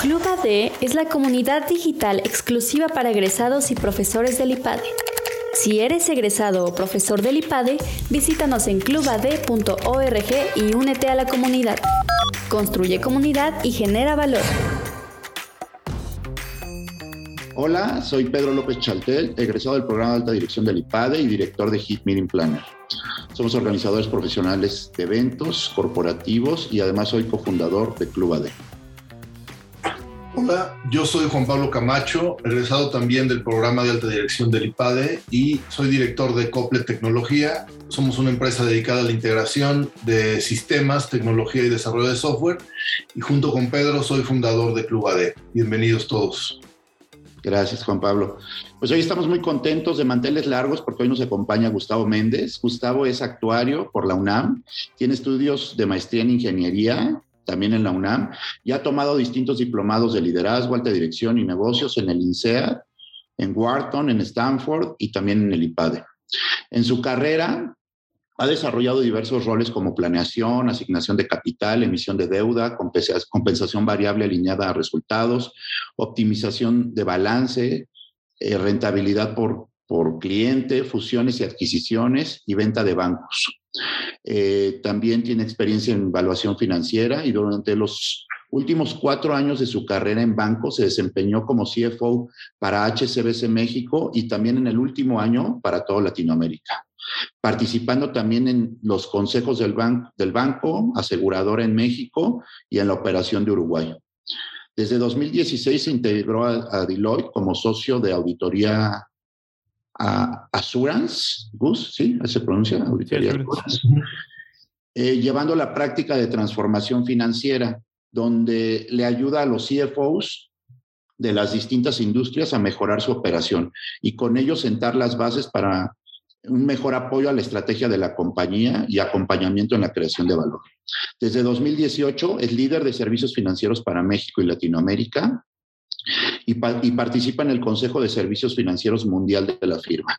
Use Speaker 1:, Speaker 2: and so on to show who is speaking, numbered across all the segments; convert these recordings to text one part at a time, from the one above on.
Speaker 1: Club AD es la comunidad digital exclusiva para egresados y profesores del IPADE. Si eres egresado o profesor del IPADE, visítanos en clubad.org y únete a la comunidad. Construye comunidad y genera valor.
Speaker 2: Hola, soy Pedro López Chaltel, egresado del programa de alta dirección del IPADE y director de Hit Meeting Planner. Somos organizadores profesionales de eventos corporativos y además soy cofundador de Club AD.
Speaker 3: Yo soy Juan Pablo Camacho, egresado también del programa de alta dirección del IPADE y soy director de Cople Tecnología. Somos una empresa dedicada a la integración de sistemas, tecnología y desarrollo de software. Y junto con Pedro soy fundador de Club AD. Bienvenidos todos.
Speaker 2: Gracias, Juan Pablo. Pues hoy estamos muy contentos de manteles largos porque hoy nos acompaña Gustavo Méndez. Gustavo es actuario por la UNAM, tiene estudios de maestría en ingeniería también en la UNAM, y ha tomado distintos diplomados de liderazgo, alta dirección y negocios en el INSEAD, en Wharton, en Stanford y también en el IPADE. En su carrera ha desarrollado diversos roles como planeación, asignación de capital, emisión de deuda, compensación variable alineada a resultados, optimización de balance, eh, rentabilidad por, por cliente, fusiones y adquisiciones y venta de bancos. Eh, también tiene experiencia en evaluación financiera y durante los últimos cuatro años de su carrera en banco se desempeñó como CFO para HCBC México y también en el último año para toda Latinoamérica, participando también en los consejos del, banco, aseguradora en México y en la operación de Uruguay. Desde 2016 se integró a Deloitte como socio de auditoría Assurance, Gus, ¿sí? ¿Se pronuncia? Eh, llevando la práctica de transformación financiera, donde le ayuda a los CFOs de las distintas industrias a mejorar su operación y con ello sentar las bases para un mejor apoyo a la estrategia de la compañía y acompañamiento en la creación de valor. Desde 2018 es líder de servicios financieros para México y Latinoamérica y, participa en el Consejo de Servicios Financieros Mundial de la firma,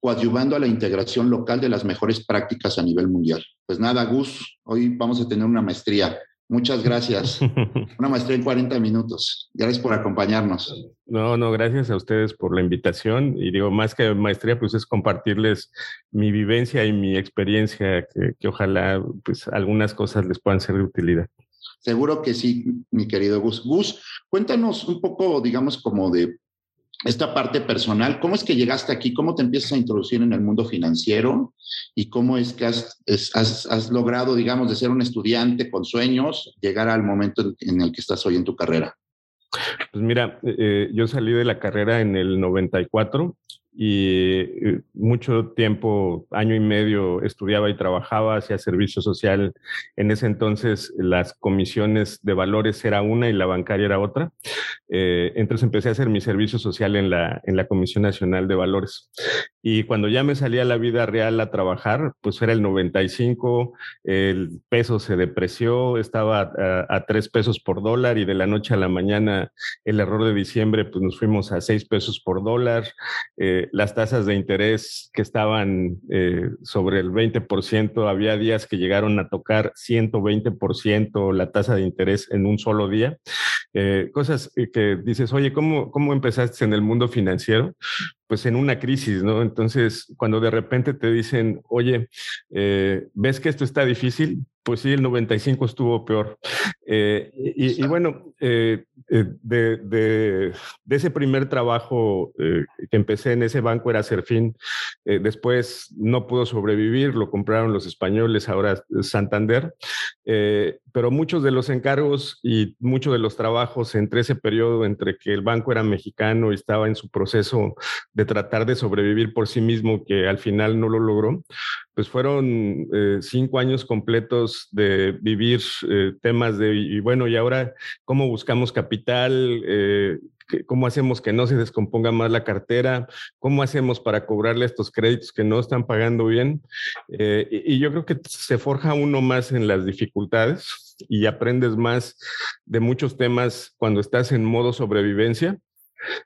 Speaker 2: coadyuvando a la integración local de las mejores prácticas a nivel mundial. Pues nada, Gus, hoy vamos a tener una maestría. Muchas gracias. Una maestría en 40 minutos. Gracias por acompañarnos.
Speaker 4: No, no, gracias a ustedes por la invitación. Y digo, más que maestría, pues es compartirles mi vivencia y mi experiencia, que, que ojalá pues algunas cosas les puedan ser de utilidad.
Speaker 2: Seguro que sí, mi querido Gus. Gus, cuéntanos un poco, digamos, como de esta parte personal. ¿Cómo es que llegaste aquí? ¿Cómo te empiezas a introducir en el mundo financiero? ¿Y cómo es que has, has, logrado, digamos, de ser un estudiante con sueños, llegar al momento en el que estás hoy en tu carrera?
Speaker 4: Pues mira, eh, yo salí de la carrera en el 94 y mucho tiempo, año y medio, estudiaba y trabajaba, hacía servicio social. En ese entonces las comisiones de valores era una y la bancaria era otra. Eh, entonces empecé a hacer mi servicio social en la, en la Comisión Nacional de Valores. Y cuando ya me salía la vida real a trabajar, pues era el 95, el peso se depreció, estaba a, tres pesos por dólar y de la noche a la mañana el error de diciembre, pues nos fuimos a seis pesos por dólar. Eh, las tasas de interés que estaban eh, sobre el 20%, había días que llegaron a tocar 120% la tasa de interés en un solo día. Eh, cosas que dices, oye, ¿cómo, ¿cómo empezaste en el mundo financiero? Pues en una crisis, ¿no? Entonces, cuando de repente te dicen, oye, eh, ¿ves que esto está difícil? Pues sí, el 95 estuvo peor. y, bueno, de, de, ese primer trabajo que empecé en ese banco era Serfín. después no pudo sobrevivir, lo compraron los españoles, ahora Santander. pero muchos de los encargos y muchos de los trabajos entre ese periodo entre que el banco era mexicano y estaba en su proceso de tratar de sobrevivir por sí mismo, que al final no lo logró, pues fueron eh, cinco años completos de vivir eh, temas de, y bueno, y ahora, ¿cómo buscamos capital? Eh, ¿Cómo hacemos que no se descomponga más la cartera? ¿Cómo hacemos para cobrarle estos créditos que no están pagando bien? y, y yo creo que se forja uno más en las dificultades y aprendes más de muchos temas cuando estás en modo sobrevivencia.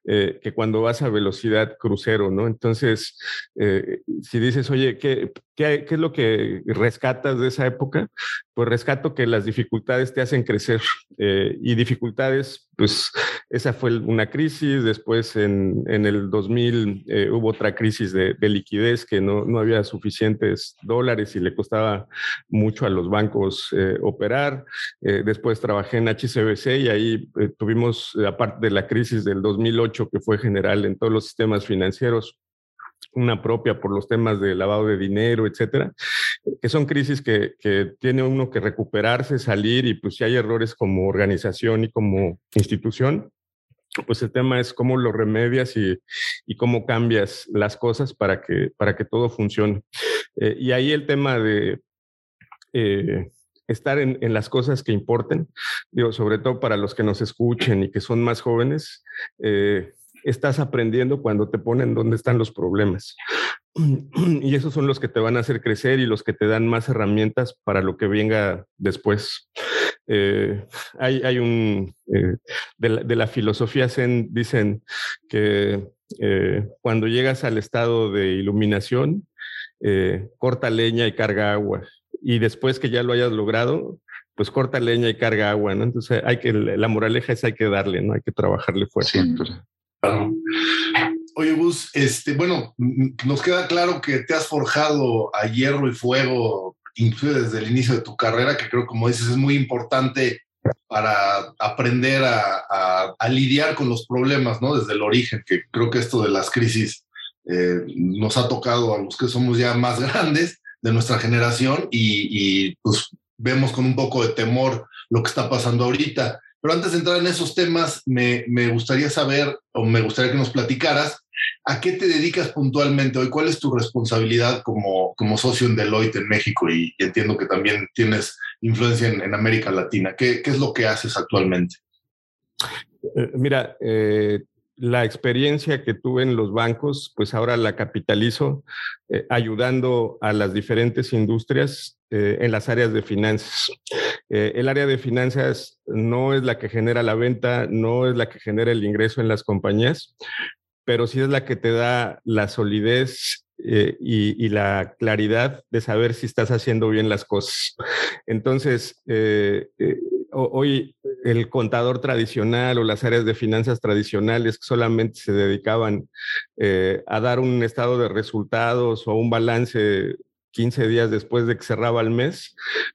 Speaker 4: Eh, que cuando vas a velocidad crucero, ¿no? Entonces, eh, si dices, oye, ¿qué, ¿qué, es lo que rescatas de esa época? Pues rescato que las dificultades te hacen crecer eh, y dificultades, pues esa fue una crisis, después en, en el 2000 eh, hubo otra crisis de, liquidez que no, no, había suficientes dólares y le costaba mucho a los bancos eh, operar, después trabajé en HCBC y ahí tuvimos, aparte de la crisis del 2008 que fue general en todos los sistemas financieros, una propia por los temas de lavado de dinero, etcétera, que son crisis que, que, tiene uno que recuperarse, salir y pues si hay errores como organización y como institución, pues el tema es cómo lo remedias y, y cómo cambias las cosas para que, para que todo funcione. Eh, y ahí el tema de... Eh, estar en, en, las cosas que importen, digo, sobre todo para los que nos escuchen y que son más jóvenes, eh, estás aprendiendo cuando te ponen dónde están los problemas. Y esos son los que te van a hacer crecer y los que te dan más herramientas para lo que venga después. Eh, hay, hay, un, eh, de, la, filosofía Zen dicen que eh, cuando llegas al estado de iluminación, corta leña y carga agua. Y después que ya lo hayas logrado, pues corta leña y carga agua, ¿no? Entonces hay que, la moraleja es hay que darle, ¿no? Hay que trabajarle fuerte.
Speaker 3: Oye, Gus, este, bueno, nos queda claro que te has forjado a hierro y fuego, incluso desde el inicio de tu carrera, que creo, como dices, es muy importante para aprender a, lidiar con los problemas, ¿no? Desde el origen, que creo que esto de las crisis eh, nos ha tocado a los que somos ya más grandes de nuestra generación y, y pues vemos con un poco de temor lo que está pasando ahorita. Pero antes de entrar en esos temas, me, gustaría saber o me gustaría que nos platicaras a qué te dedicas puntualmente hoy, cuál es tu responsabilidad como, como socio en Deloitte en México y, entiendo que también tienes influencia en, América Latina. ¿Qué, es lo que haces actualmente?
Speaker 4: Eh, mira, eh, la experiencia que tuve en los bancos, pues ahora la capitalizo eh, ayudando a las diferentes industrias en las áreas de finanzas. Eh, el área de finanzas no es la que genera la venta, no es la que genera el ingreso en las compañías, pero sí es la que te da la solidez y, la claridad de saber si estás haciendo bien las cosas. Entonces, hoy el contador tradicional o las áreas de finanzas tradicionales solamente se dedicaban eh, a dar un estado de resultados o un balance 15 días después de que cerraba el mes,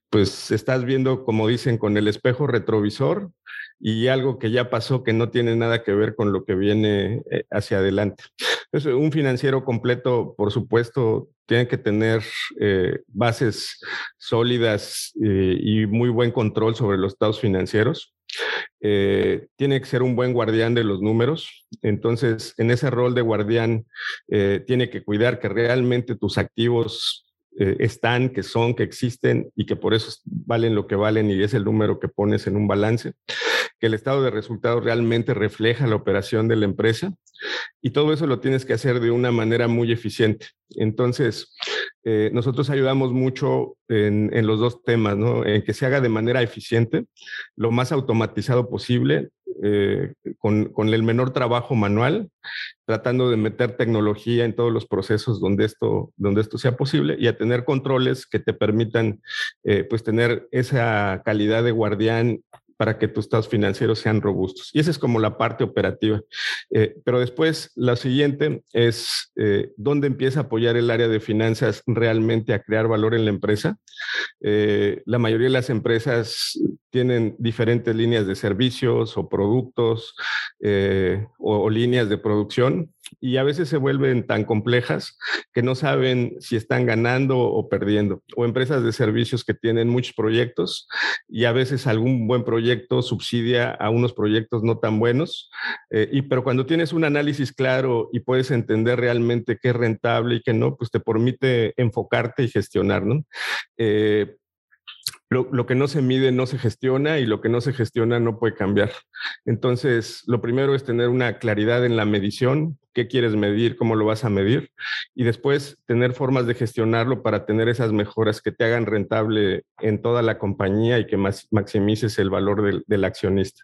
Speaker 4: pues estás viendo, como dicen, con el espejo retrovisor y algo que ya pasó que no tiene nada que ver con lo que viene eh, hacia adelante. Entonces, un financiero completo, por supuesto, tiene que tener eh, bases sólidas y muy buen control sobre los estados financieros. Eh, tiene que ser un buen guardián de los números. Entonces, en ese rol de guardián, eh, tiene que cuidar que realmente tus activos eh, están, que son, que existen y que por eso valen lo que valen y es el número que pones en un balance, que el estado de resultados realmente refleja la operación de la empresa y todo eso lo tienes que hacer de una manera muy eficiente. Entonces, eh, nosotros ayudamos mucho en, los dos temas. En que se haga de manera eficiente, lo más automatizado posible, eh, con, el menor trabajo manual, tratando de meter tecnología en todos los procesos donde esto, donde esto sea posible y a tener controles que te permitan, eh, pues, tener esa calidad de guardián para que tus estados financieros sean robustos. Y esa es como la parte operativa. Eh, pero después, la siguiente es eh, dónde empieza a apoyar el área de finanzas realmente a crear valor en la empresa. Eh, la mayoría de las empresas tienen diferentes líneas de servicios o productos o líneas de producción y a veces se vuelven tan complejas que no saben si están ganando o perdiendo. O empresas de servicios que tienen muchos proyectos y a veces algún buen proyecto subsidia a unos proyectos no tan buenos. Eh, y pero cuando tienes un análisis claro y puedes entender realmente qué es rentable y qué no, pues te permite enfocarte y gestionar, ¿no? Eh, lo, que no se mide no se gestiona y lo que no se gestiona no puede cambiar. Entonces, lo primero es tener una claridad en la medición, qué quieres medir, cómo lo vas a medir, y después tener formas de gestionarlo para tener esas mejoras que te hagan rentable en toda la compañía y que maximices el valor del, accionista.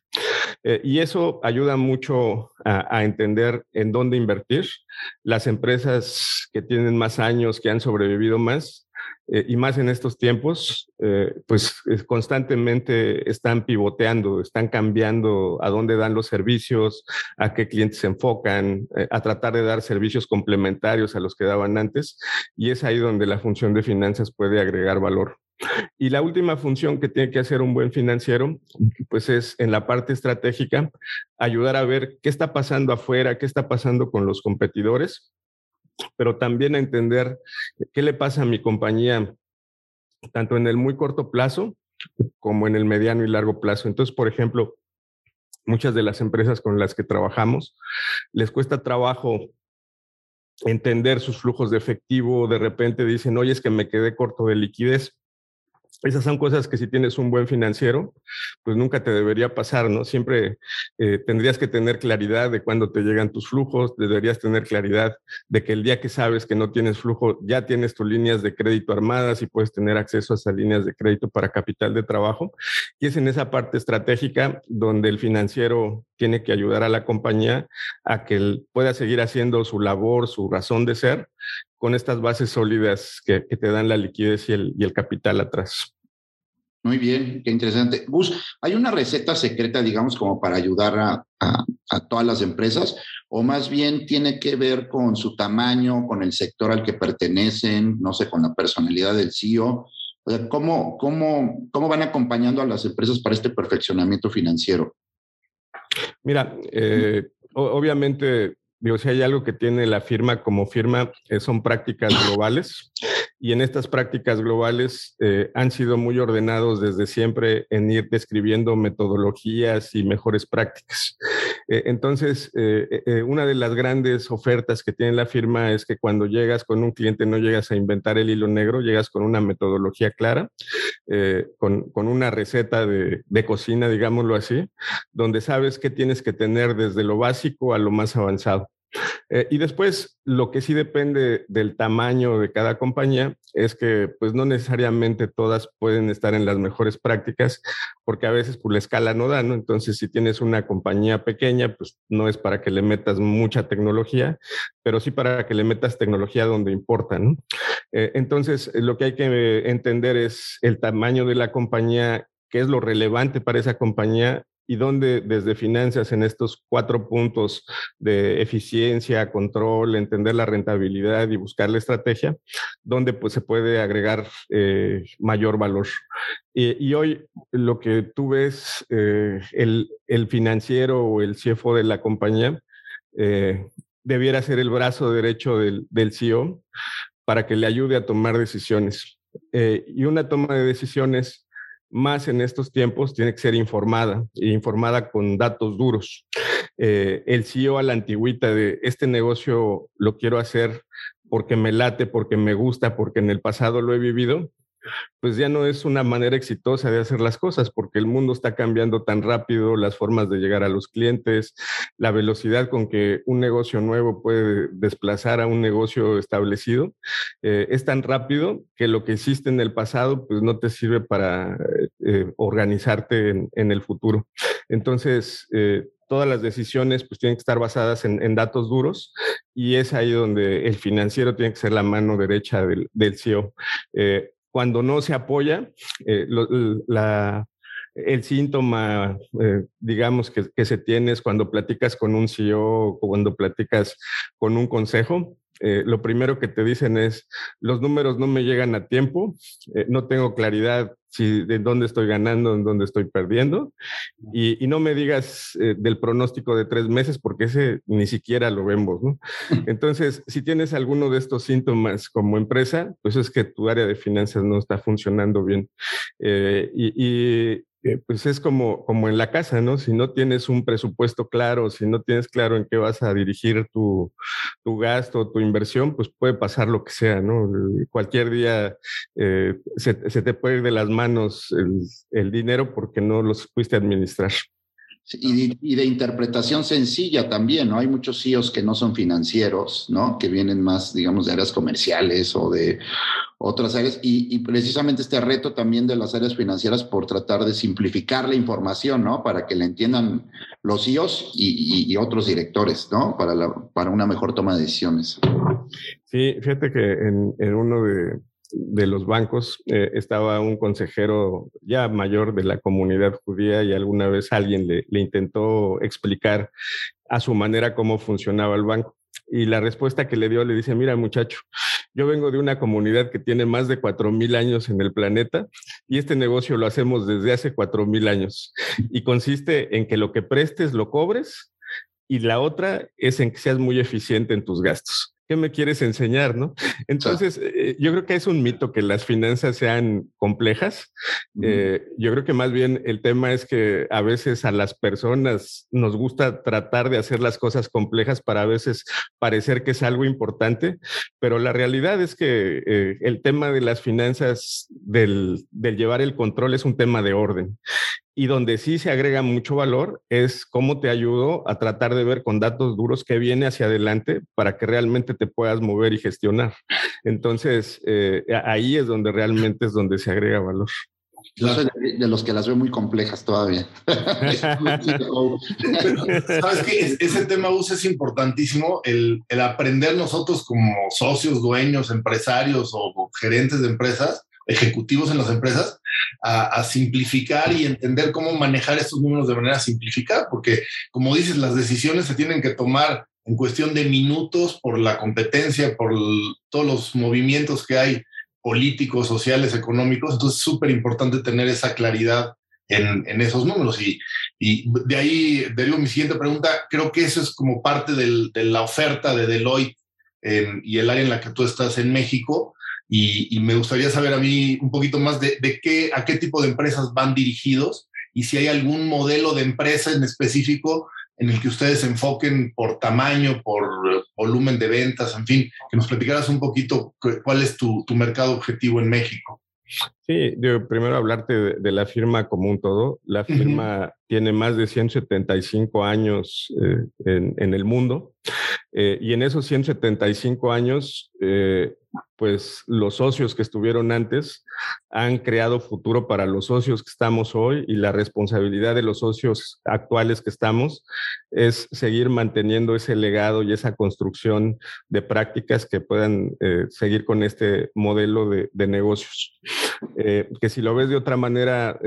Speaker 4: Eh, y eso ayuda mucho a, a entender en dónde invertir. Las empresas que tienen más años, que han sobrevivido más, eh, y más en estos tiempos, eh, pues constantemente están pivoteando, están cambiando a dónde dan los servicios, a qué clientes se enfocan, eh, a tratar de dar servicios complementarios a los que daban antes, y es ahí donde la función de finanzas puede agregar valor. Y la última función que tiene que hacer un buen financiero, pues es en la parte estratégica, ayudar a ver qué está pasando afuera, qué está pasando con los competidores pero también a entender qué le pasa a mi compañía, tanto en el muy corto plazo como en el mediano y largo plazo. Entonces, por ejemplo, muchas de las empresas con las que trabajamos les cuesta trabajo entender sus flujos de efectivo, de repente dicen, oye, es que me quedé corto de liquidez. Esas son cosas que si tienes un buen financiero, pues nunca te debería pasar, ¿no? Siempre eh, tendrías que tener claridad de cuándo te llegan tus flujos, deberías tener claridad de que el día que sabes que no tienes flujo, ya tienes tus líneas de crédito armadas y puedes tener acceso a esas líneas de crédito para capital de trabajo. Y es en esa parte estratégica donde el financiero tiene que ayudar a la compañía a que pueda seguir haciendo su labor, su razón de ser, con estas bases sólidas que, te dan la liquidez y el, y el capital atrás.
Speaker 2: Muy bien, qué interesante. Gus, ¿hay una receta secreta, digamos, como para ayudar a, todas las empresas? ¿O más bien tiene que ver con su tamaño, con el sector al que pertenecen, no sé, con la personalidad del CEO? O sea, ¿cómo, cómo, cómo van acompañando a las empresas para este perfeccionamiento financiero?
Speaker 4: Mira, eh, obviamente digo, si hay algo que tiene la firma como firma, eh, son prácticas globales. Y en estas prácticas globales eh, han sido muy ordenados desde siempre en ir describiendo metodologías y mejores prácticas. Eh, entonces, una de las grandes ofertas que tiene la firma es que cuando llegas con un cliente no llegas a inventar el hilo negro, llegas con una metodología clara, con, con, una receta de, de cocina, digámoslo así, donde sabes qué tienes que tener desde lo básico a lo más avanzado. Eh, y después, lo que sí depende del tamaño de cada compañía es que pues no necesariamente todas pueden estar en las mejores prácticas porque a veces por pues, la escala no da, ¿no? Entonces, si tienes una compañía pequeña, pues no es para que le metas mucha tecnología, pero sí para que le metas tecnología donde importa, ¿no? Eh, entonces, lo que hay que entender es el tamaño de la compañía qué es lo relevante para esa compañía y donde desde finanzas en estos cuatro puntos de eficiencia, control, entender la rentabilidad y buscar la estrategia, donde pues se puede agregar eh, mayor valor. Y, hoy lo que tú ves, eh, el, el, financiero o el CFO de la compañía eh, debiera ser el brazo derecho del, del CEO para que le ayude a tomar decisiones. y una toma de decisiones más en estos tiempos tiene que ser informada e informada con datos duros. Eh, el CEO a la antigüita de este negocio lo quiero hacer porque me late, porque me gusta, porque en el pasado lo he vivido, pues ya no es una manera exitosa de hacer las cosas, porque el mundo está cambiando tan rápido, las formas de llegar a los clientes, la velocidad con que un negocio nuevo puede desplazar a un negocio establecido, eh, es tan rápido que lo que hiciste en el pasado, pues no te sirve para eh, organizarte en, el futuro. Entonces, eh, todas las decisiones pues tienen que estar basadas en, datos duros y es ahí donde el financiero tiene que ser la mano derecha del, del CEO cuando no se apoya, eh, el síntoma, eh, digamos, que, se tiene es cuando platicas con un CEO o cuando platicas con un consejo. Eh, lo primero que te dicen es, los números no me llegan a tiempo, no tengo claridad si de dónde estoy ganando, en dónde estoy perdiendo. Y, no me digas eh, del pronóstico de tres meses, porque ese ni siquiera lo vemos, ¿no? Entonces, si tienes alguno de estos síntomas como empresa, pues es que tu área de finanzas no está funcionando bien. Eh, y, pues es como, como en la casa, ¿no? Si no tienes un presupuesto claro, si no tienes claro en qué vas a dirigir tu, tu gasto, tu inversión, pues puede pasar lo que sea, ¿no? Cualquier día eh, se, te puede ir de las manos el, el dinero porque no los fuiste a administrar.
Speaker 2: Y de, interpretación sencilla también, ¿no? Hay muchos CEOs que no son financieros, ¿no? Que vienen más, digamos, de áreas comerciales o de otras áreas. Y, precisamente este reto también de las áreas financieras por tratar de simplificar la información, ¿no? Para que la entiendan los CEOs y, otros directores, ¿no? Para, para una mejor toma de decisiones.
Speaker 4: Sí, fíjate que en, uno de, de los bancos, eh, estaba un consejero ya mayor de la comunidad judía y alguna vez alguien le, le intentó explicar a su manera cómo funcionaba el banco. Y la respuesta que le dio le dice, mira muchacho, yo vengo de una comunidad que tiene más de cuatro mil años en el planeta y este negocio lo hacemos desde hace cuatro mil años. Y consiste en que lo que prestes lo cobres y la otra es en que seas muy eficiente en tus gastos. ¿Qué me quieres enseñar? ¿no? Entonces, eh, yo creo que es un mito que las finanzas sean complejas. Eh, yo creo que más bien el tema es que a veces a las personas nos gusta tratar de hacer las cosas complejas para a veces parecer que es algo importante, pero la realidad es que eh, el tema de las finanzas, del, del llevar el control, es un tema de orden. Y donde sí se agrega mucho valor es cómo te ayudo a tratar de ver con datos duros qué viene hacia adelante para que realmente te puedas mover y gestionar. Entonces, eh, ahí es donde realmente es donde se agrega valor.
Speaker 2: Yo soy de, los que las veo muy complejas todavía.
Speaker 3: Sabes que ese tema usa es importantísimo, el, el, aprender nosotros como socios, dueños, empresarios o gerentes de empresas, ejecutivos en las empresas, a, simplificar y entender cómo manejar estos números de manera simplificada, porque como dices, las decisiones se tienen que tomar en cuestión de minutos por la competencia, por todos los movimientos que hay políticos, sociales, económicos. Entonces es súper importante tener esa claridad en, esos números. Y, y, de ahí derivo mi siguiente pregunta. Creo que eso es como parte de la oferta de Deloitte y el área en la que tú estás en México, y, me gustaría saber a mí un poquito más de, qué, a qué tipo de empresas van dirigidos y si hay algún modelo de empresa en específico en el que ustedes se enfoquen por tamaño, por volumen de ventas, en fin, que nos platicaras un poquito cuál es tu, mercado objetivo en México.
Speaker 4: Sí, primero hablarte de, la firma como un todo. La firma tiene más de 175 años eh, en, el mundo eh, y en esos 175 años eh, pues los socios que estuvieron antes han creado futuro para los socios que estamos hoy y la responsabilidad de los socios actuales que estamos es seguir manteniendo ese legado y esa construcción de prácticas que puedan eh, seguir con este modelo de, negocios. Que si lo ves de otra manera,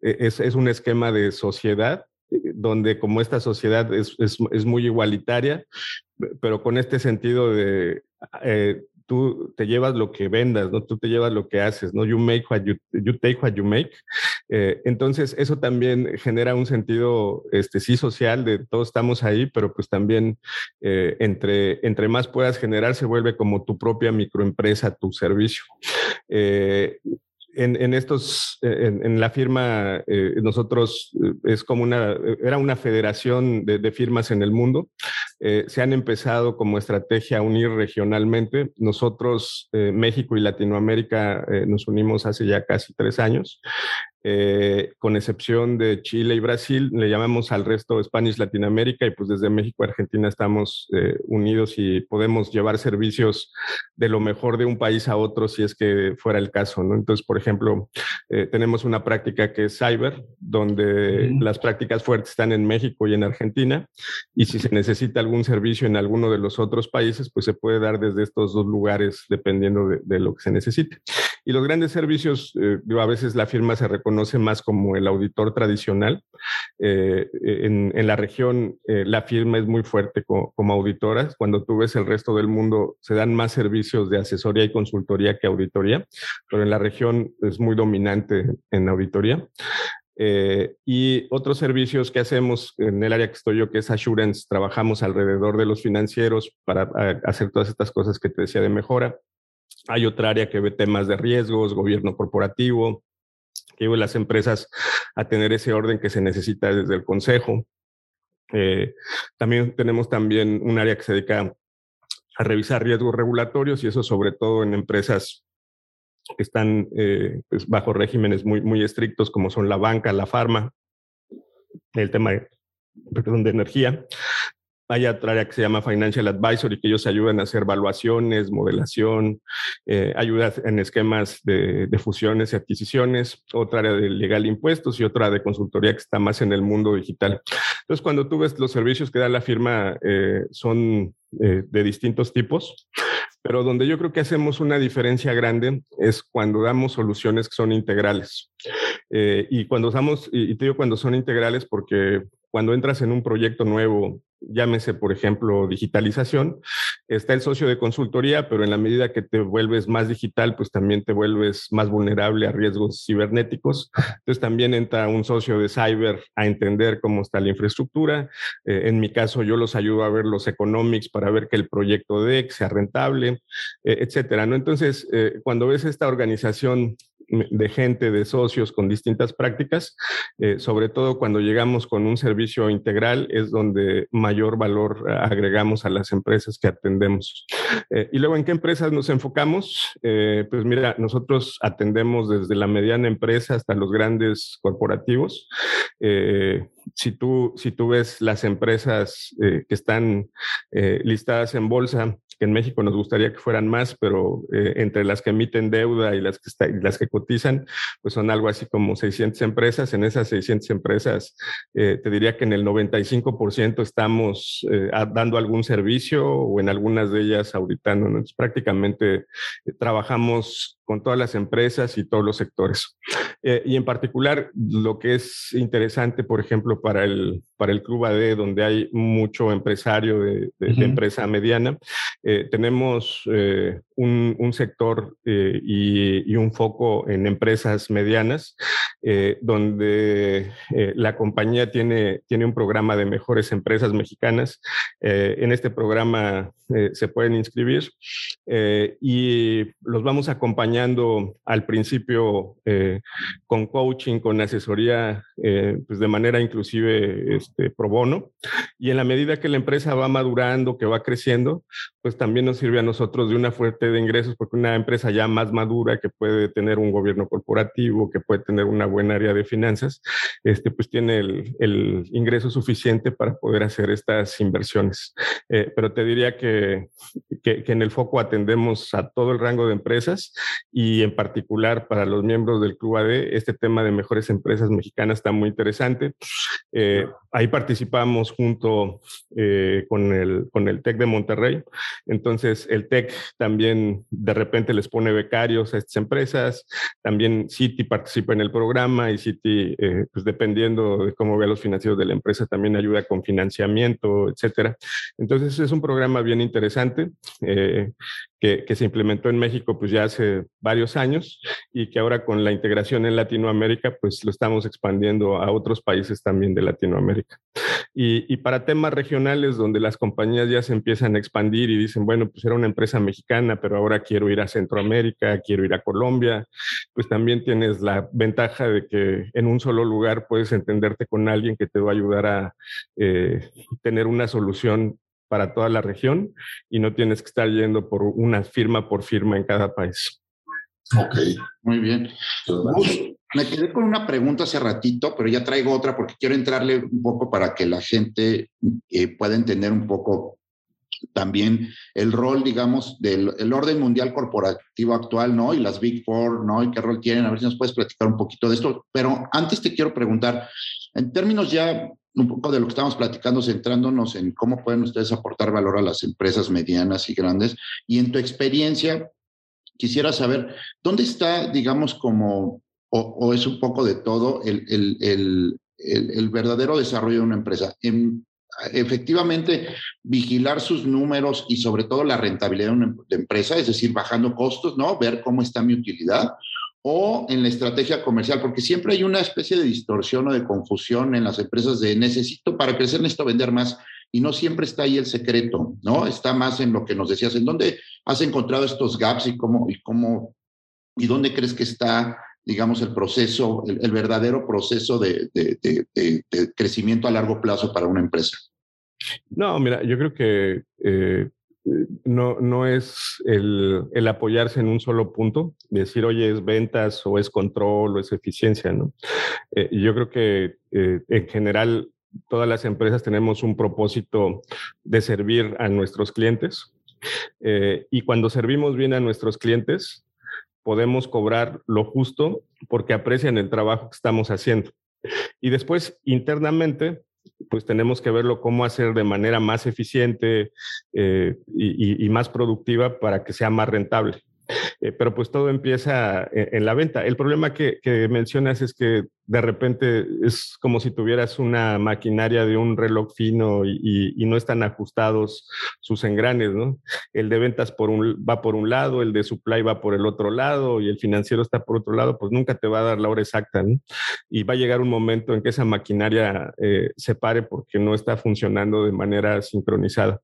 Speaker 4: es, es, un esquema de sociedad donde como esta sociedad es, es, es muy igualitaria, pero con este sentido de tú te llevas lo que vendas, ¿no? Tú te llevas lo que haces, ¿no? You make what you, you take what you make. Eh, entonces, eso también genera un sentido, este, sí, social, de todos estamos ahí, pero pues también eh, entre, entre más puedas generar, se vuelve como tu propia microempresa, tu servicio. Eh, en, estos, en, la firma, nosotros es como una, era una federación de, firmas en el mundo eh, se han empezado como estrategia a unir regionalmente. Nosotros, eh, México y Latinoamérica, eh, nos unimos hace ya casi tres años. Eh, con excepción de Chile y Brasil, le llamamos al resto Spanish Latinoamérica y pues desde México Argentina estamos eh, unidos y podemos llevar servicios de lo mejor de un país a otro si es que fuera el caso, ¿no? Entonces, por ejemplo, eh, tenemos una práctica que es cyber, donde las prácticas fuertes están en México y en Argentina y si se necesita algún servicio en alguno de los otros países, pues se puede dar desde estos dos lugares dependiendo de, de lo que se necesite. Y los grandes servicios, a veces la firma se reconoce conoce más como el auditor tradicional. Eh, en, la región eh, la firma es muy fuerte como, como auditora. Cuando tú ves el resto del mundo, se dan más servicios de asesoría y consultoría que auditoría, pero en la región es muy dominante en auditoría. Eh, y otros servicios que hacemos en el área que estoy yo, que es Assurance, trabajamos alrededor de los financieros para hacer todas estas cosas que te decía de mejora. Hay otra área que ve temas de riesgos, gobierno corporativo, que lleve las empresas a tener ese orden que se necesita desde el consejo. Eh, también tenemos también un área que se dedica a revisar riesgos regulatorios y eso sobre todo en empresas que están eh, pues, bajo regímenes muy, muy estrictos como son la banca, la farma, el tema de, de energía. Hay otra área que se llama Financial Advisory, que ellos ayudan a hacer evaluaciones, modelación, eh, ayudas en esquemas de, fusiones y adquisiciones, otra área de legal impuestos y otra de consultoría que está más en el mundo digital. Entonces, cuando tú ves los servicios que da la firma, eh, son eh, de distintos tipos pero donde yo creo que hacemos una diferencia grande es cuando damos soluciones que son integrales. Eh, y cuando usamos, y te digo cuando son integrales porque cuando entras en un proyecto nuevo, llámese, por ejemplo, digitalización, está el socio de consultoría, pero en la medida que te vuelves más digital, pues también te vuelves más vulnerable a riesgos cibernéticos. Entonces también entra un socio de cyber a entender cómo está la infraestructura. Eh, en mi caso, yo los ayudo a ver los economics para ver que el proyecto DEC sea rentable, eh, etcétera. ¿no? Entonces, eh, cuando ves esta organización de gente, de socios con distintas prácticas, eh, sobre todo cuando llegamos con un servicio integral, es donde mayor valor eh, agregamos a las empresas que atendemos. Eh, y luego, ¿en qué empresas nos enfocamos? pues mira, nosotros atendemos desde la mediana empresa hasta los grandes corporativos. si, tú, si tú ves las empresas que están listadas en bolsa, en México nos gustaría que fueran más, pero eh, entre las que emiten deuda y las que, las que cotizan, pues son algo así como 600 empresas. En esas 600 empresas, eh, te diría que en el 95% estamos eh, dando algún servicio o en algunas de ellas auditando. prácticamente trabajamos con todas las empresas y todos los sectores. Eh, y en particular, lo que es interesante, por ejemplo, para el, para el Club AD, donde hay mucho empresario de, empresa mediana, eh, tenemos eh, un, un, sector y, y, un foco en empresas medianas, donde la compañía tiene, tiene un programa de mejores empresas mexicanas. en este programa se pueden inscribir y los vamos a acompañar al principio eh, con coaching, con asesoría, eh, pues de manera inclusive este, pro bono. Y en la medida que la empresa va madurando, que va creciendo, pues también nos sirve a nosotros de una fuerte de ingresos, porque una empresa ya más madura, que puede tener un gobierno corporativo, que puede tener una buena área de finanzas, este, pues tiene el, ingreso suficiente para poder hacer estas inversiones. Eh, pero te diría que, que, que en el foco atendemos a todo el rango de empresas y en particular para los miembros del Club AD, este tema de mejores empresas mexicanas está muy interesante. Eh, ahí participamos junto eh, con, el, con el TEC de Monterrey. Entonces, el TEC también de repente les pone becarios a estas empresas. También Citi participa en el programa y Citi, eh, pues dependiendo de cómo vea los financieros de la empresa, también ayuda con financiamiento, etcétera. Entonces, es un programa bien interesante que, se implementó en México pues ya hace varios años y que ahora con la integración en Latinoamérica, pues lo estamos expandiendo a otros países también de Latinoamérica. Y, y, para temas regionales donde las compañías ya se empiezan a expandir y dicen, bueno, pues era una empresa mexicana, pero ahora quiero ir a Centroamérica, quiero ir a Colombia, pues también tienes la ventaja de que en un solo lugar puedes entenderte con alguien que te va a ayudar a eh, tener una solución para toda la región y no tienes que estar yendo por una firma por firma en cada país.
Speaker 2: Ok, muy bien. me quedé con una pregunta hace ratito, pero ya traigo otra porque quiero entrarle un poco para que la gente eh, pueda entender un poco también el rol, digamos, del el orden mundial corporativo actual, ¿no? Y las Big Four, ¿no? Y qué rol tienen. A ver si nos puedes platicar un poquito de esto. Pero antes te quiero preguntar, en términos ya un poco de lo que estamos platicando, centrándonos en cómo pueden ustedes aportar valor a las empresas medianas y grandes. Y en tu experiencia, quisiera saber, ¿dónde está, digamos, como, o, es un poco de todo, el, el, el, verdadero desarrollo de una empresa? En, efectivamente, vigilar sus números y sobre todo la rentabilidad de una empresa, es decir, bajando costos, ¿no? Ver cómo está mi utilidad o en la estrategia comercial, porque siempre hay una especie de distorsión o de confusión en las empresas de necesito para crecer, necesito vender más, y no siempre está ahí el secreto, ¿no? Está más en lo que nos decías, ¿en dónde has encontrado estos gaps y cómo, y cómo, y dónde crees que está, digamos, el proceso, el, verdadero proceso de, crecimiento a largo plazo para una empresa?
Speaker 4: No, mira, yo creo que eh, no, no es el, apoyarse en un solo punto, decir, oye, es ventas o es control o es eficiencia, ¿no? Eh, yo creo que eh, en general todas las empresas tenemos un propósito de servir a nuestros clientes eh, y cuando servimos bien a nuestros clientes podemos cobrar lo justo porque aprecian el trabajo que estamos haciendo. Y después, internamente, pues tenemos que verlo cómo hacer de manera más eficiente eh, y, más productiva para que sea más rentable. Eh, pero pues todo empieza en, la venta. El problema que, mencionas es que de repente es como si tuvieras una maquinaria de un reloj fino y, no están ajustados sus engranes, ¿no? El de ventas va por un lado, el de supply va por el otro lado y el financiero está por otro lado, pues nunca te va a dar la hora exacta. Y va a llegar un momento en que esa maquinaria eh, se pare porque no está funcionando de manera sincronizada.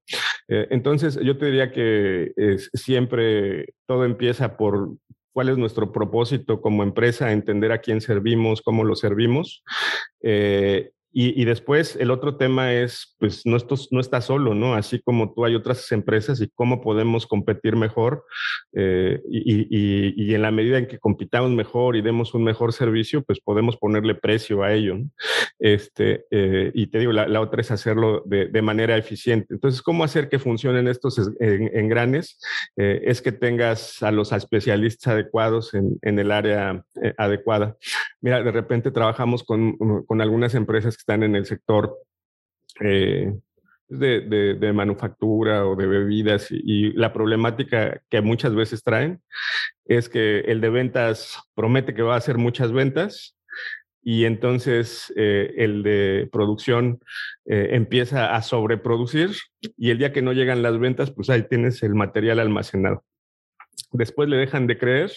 Speaker 4: Eh, entonces, yo te diría que siempre todo empieza por cuál es nuestro propósito como empresa, entender a quién servimos, cómo lo servimos. Eh, y, después el otro tema es, pues no, esto, no está solo, ¿no? Así como tú hay otras empresas y cómo podemos competir mejor. Eh, y, en la medida en que compitamos mejor y demos un mejor servicio, pues podemos ponerle precio a ello. Este, eh, y te digo, la, otra es hacerlo de, manera eficiente. Entonces, ¿cómo hacer que funcionen estos engranes? Eh, es que tengas a los especialistas adecuados en, en el área adecuada. Mira, de repente trabajamos con, con algunas empresas que están en el sector eh, de, manufactura o de bebidas y, la problemática que muchas veces traen es que el de ventas promete que va a hacer muchas ventas y entonces eh, el de producción eh, empieza a sobreproducir y el día que no llegan las ventas, pues ahí tienes el material almacenado. Después le dejan de creer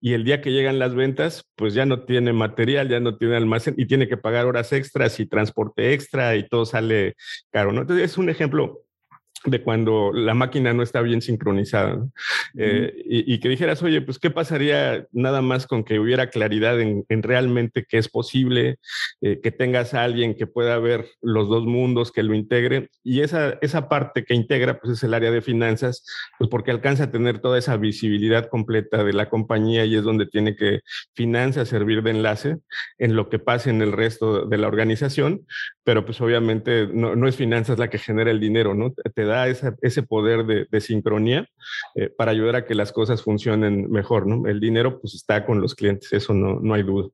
Speaker 4: y el día que llegan las ventas, pues ya no tiene material, ya no tiene almacén y tiene que pagar horas extras y transporte extra y todo sale caro, ¿no? Entonces es un ejemplo de cuando la máquina no está bien sincronizada. Eh, y, que dijeras, oye, pues, ¿qué pasaría nada más con que hubiera claridad en, realmente que es posible, eh, que tengas a alguien que pueda ver los dos mundos, que lo integre? Y esa, esa parte que integra, pues, es el área de finanzas, pues, porque alcanza a tener toda esa visibilidad completa de la compañía y es donde tiene que finanzas servir de enlace en lo que pasa en el resto de la organización, pero pues obviamente no, no es finanzas la que genera el dinero, ¿no? Te da ese poder de, sincronía eh, para ayudar a que las cosas funcionen mejor, ¿no? El dinero pues está con los clientes, eso no, no hay duda.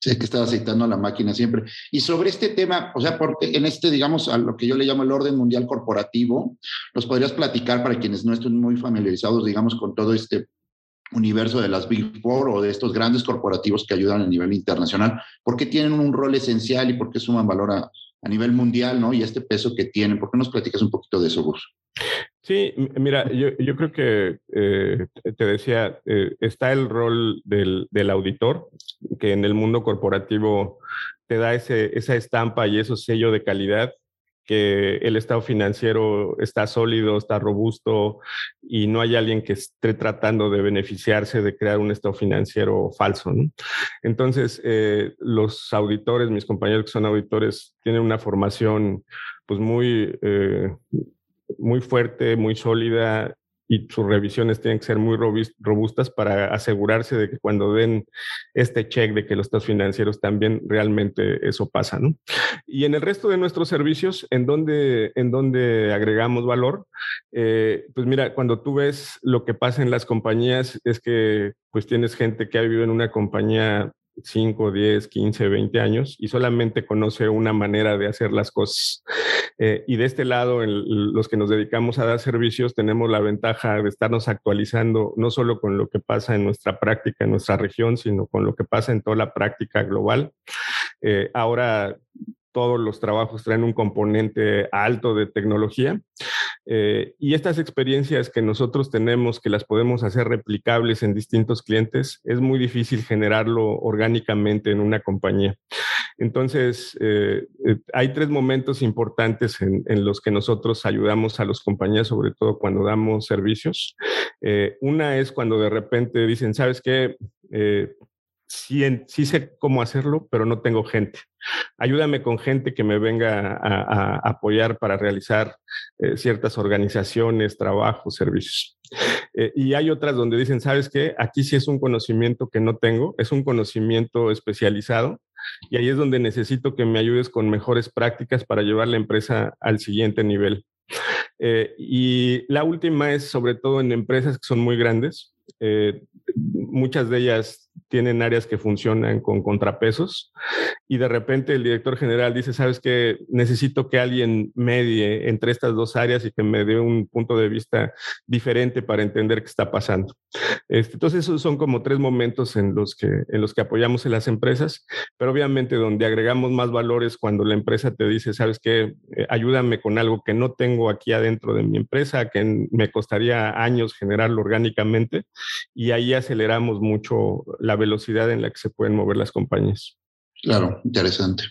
Speaker 2: Sí, que estaba aceitando a la máquina siempre. Y sobre este tema, o sea, porque en este, digamos, a lo que yo le llamo el orden mundial corporativo, ¿nos podrías platicar para quienes no estén muy familiarizados, digamos, con todo este universo de las Big Four o de estos grandes corporativos que ayudan a nivel internacional? ¿Por qué tienen un rol esencial y por qué suman valor a, a nivel mundial, ¿no? Y este peso que tienen. ¿Por qué nos platicas un poquito de eso, Gus?
Speaker 4: Sí, mira, yo, creo que eh, te decía, eh, está el rol del, del, auditor, que en el mundo corporativo te da ese, esa estampa y ese sello de calidad que el estado financiero está sólido, está robusto y no hay alguien que esté tratando de beneficiarse de crear un estado financiero falso. Entonces, eh, los auditores, mis compañeros que son auditores, tienen una formación pues muy, eh, muy fuerte, muy sólida y sus revisiones tienen que ser muy robustas para asegurarse de que cuando den este check de que los estados financieros también realmente eso pasa, ¿no? Y en el resto de nuestros servicios, ¿en dónde, en agregamos valor? Eh, pues mira, cuando tú ves lo que pasa en las compañías, es que pues tienes gente que ha vivido en una compañía 5, 10, 15, 20 años y solamente conoce una manera de hacer las cosas. Eh, y de este lado, los que nos dedicamos a dar servicios, tenemos la ventaja de estarnos actualizando no solo con lo que pasa en nuestra práctica, en nuestra región, sino con lo que pasa en toda la práctica global. Eh, ahora todos los trabajos traen un componente alto de tecnología. Eh, y estas experiencias que nosotros tenemos, que las podemos hacer replicables en distintos clientes, es muy difícil generarlo orgánicamente en una compañía. Entonces, eh, eh, hay tres momentos importantes en, los que nosotros ayudamos a las compañías, sobre todo cuando damos servicios. una es cuando de repente dicen, ¿sabes qué? Sí, sé cómo hacerlo, pero no tengo gente. Ayúdame con gente que me venga a, apoyar para realizar eh, ciertas organizaciones, trabajos, servicios. Eh, y hay otras donde dicen, ¿sabes qué? Aquí sí es un conocimiento que no tengo, es un conocimiento especializado y ahí es donde necesito que me ayudes con mejores prácticas para llevar la empresa al siguiente nivel. Eh, y la última es sobre todo en empresas que son muy grandes. Muchas de ellas tienen áreas que funcionan con contrapesos y de repente el director general dice, sabes que necesito que alguien medie entre estas dos áreas y que me dé un punto de vista diferente para entender qué está pasando. Este, entonces, esos son como tres momentos en los, que, en los que apoyamos en las empresas, pero obviamente donde agregamos más valores cuando la empresa te dice, sabes que eh, ayúdame con algo que no tengo aquí adentro de mi empresa, que me costaría años generarlo orgánicamente, y ahí aceleramos mucho la velocidad en la que se pueden mover las compañías.
Speaker 2: Claro, interesante.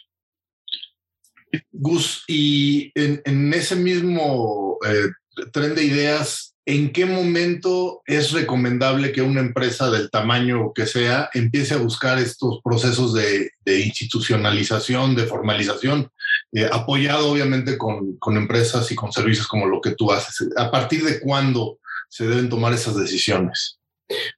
Speaker 3: Gus, y en, ese mismo eh, tren de ideas, ¿en qué momento es recomendable que una empresa del tamaño que sea empiece a buscar estos procesos de, institucionalización, de formalización, eh, apoyado obviamente con, con, empresas y con servicios como lo que tú haces? ¿A partir de cuándo se deben tomar esas decisiones?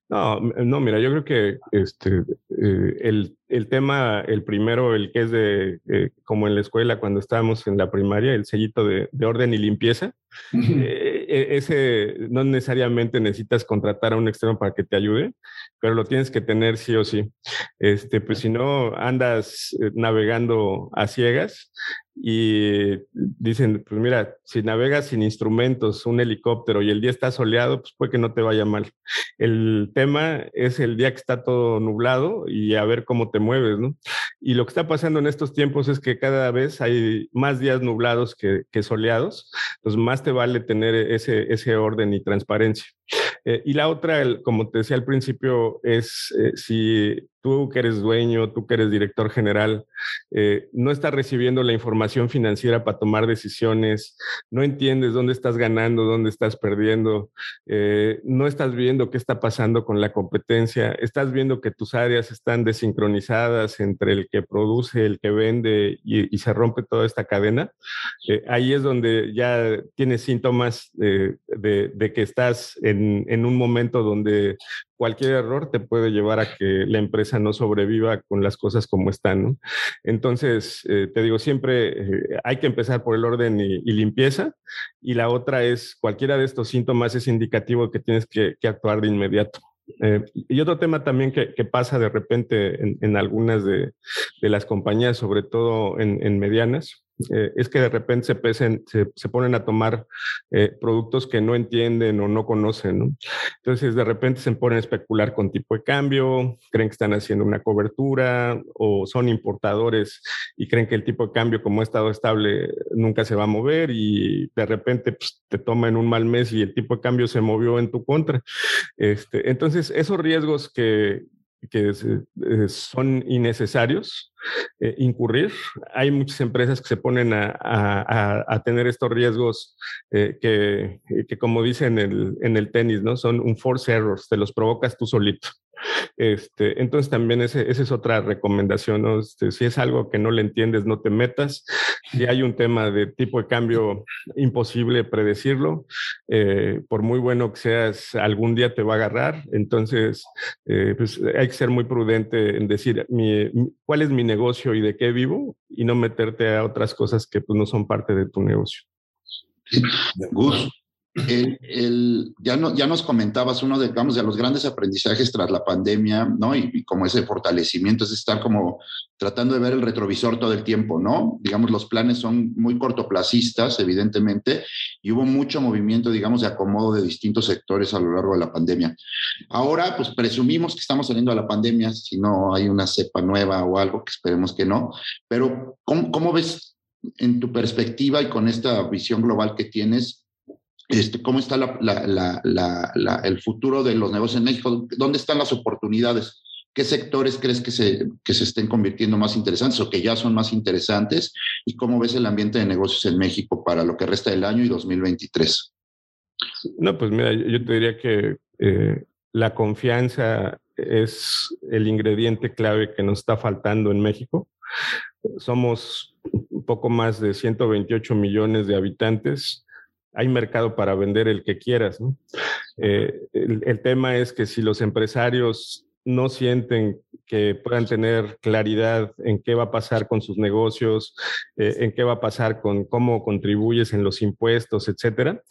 Speaker 4: No, no, mira, yo creo que este, eh, el, el, tema, el primero, el que es de, eh, como en la escuela cuando estábamos en la primaria, el sellito de, de orden y limpieza, eh, e, ese no necesariamente necesitas contratar a un externo para que te ayude, pero lo tienes que tener sí o sí. Este, pues si no, andas navegando a ciegas y dicen, pues mira, si navegas sin instrumentos, un helicóptero y el día está soleado, pues puede que no te vaya mal. El tema es el día que está todo nublado y a ver cómo te mueves, ¿no? Y lo que está pasando en estos tiempos es que cada vez hay más días nublados que, que soleados, pues más te vale tener ese, ese orden y transparencia. Eh, y la otra, como te decía al principio, es eh, si tú que eres dueño, tú que eres director general, eh, no estás recibiendo la información financiera para tomar decisiones, no entiendes dónde estás ganando, dónde estás perdiendo, no estás viendo qué está pasando con la competencia, estás viendo que tus áreas están desincronizadas entre el que produce, el que vende y, se rompe toda esta cadena, ahí es donde ya tienes síntomas de, de que estás en en un momento donde cualquier error te puede llevar a que la empresa no sobreviva con las cosas como están. Entonces, eh, te digo, siempre eh, hay que empezar por el orden y, limpieza. Y la otra es, cualquiera de estos síntomas es indicativo que tienes que, actuar de inmediato. Eh, y otro tema también que, pasa de repente en, algunas de, las compañías, sobre todo en medianas, eh, es que de repente se, pesen, se, ponen a tomar eh, productos que no entienden o no conocen. ¿no? Entonces, de repente se ponen a especular con tipo de cambio, creen que están haciendo una cobertura o son importadores y creen que el tipo de cambio, como ha estado estable, nunca se va a mover y de repente pues, te toma en un mal mes y el tipo de cambio se movió en tu contra. Este, entonces, esos riesgos que, que eh, son innecesarios eh, incurrir. Hay muchas empresas que se ponen a, tener estos riesgos eh, que, que, como dicen en el, en el tenis, ¿no? son un force errors, te los provocas tú solito. Este, entonces también esa es otra recomendación. Este, si es algo que no le entiendes, no te metas. Si hay un tema de tipo de cambio imposible predecirlo, eh, por muy bueno que seas, algún día te va a agarrar. Entonces, eh, pues hay que ser muy prudente en decir cuál es mi negocio y de qué vivo y no meterte a otras cosas que pues, no son parte de tu negocio.
Speaker 2: Gus, el, ya, no, ya nos comentabas uno de, los grandes aprendizajes tras la pandemia, ¿no? Y, como ese fortalecimiento es estar como tratando de ver el retrovisor todo el tiempo, ¿no? Digamos, los planes son muy cortoplacistas, evidentemente, y hubo mucho movimiento, digamos, de acomodo de distintos sectores a lo largo de la pandemia. Ahora, pues presumimos que estamos saliendo de la pandemia, si no hay una cepa nueva o algo, que esperemos que no, pero ¿cómo, cómo ves en tu perspectiva y con esta visión global que tienes, este, cómo está el futuro de los negocios en México, dónde están las oportunidades, qué sectores crees que se, que se estén convirtiendo más interesantes o que ya son más interesantes y cómo ves el ambiente de negocios en México para lo que resta del año y 2023.
Speaker 4: No, pues mira, yo te diría que eh, la confianza es el ingrediente clave que nos está faltando en México. Somos un poco más de 128 millones de habitantes hay mercado para vender el que quieras. Eh, el, tema es que si los empresarios no sienten que puedan tener claridad en qué va a pasar con sus negocios, eh, en qué va a pasar con cómo contribuyes en los impuestos, etcétera,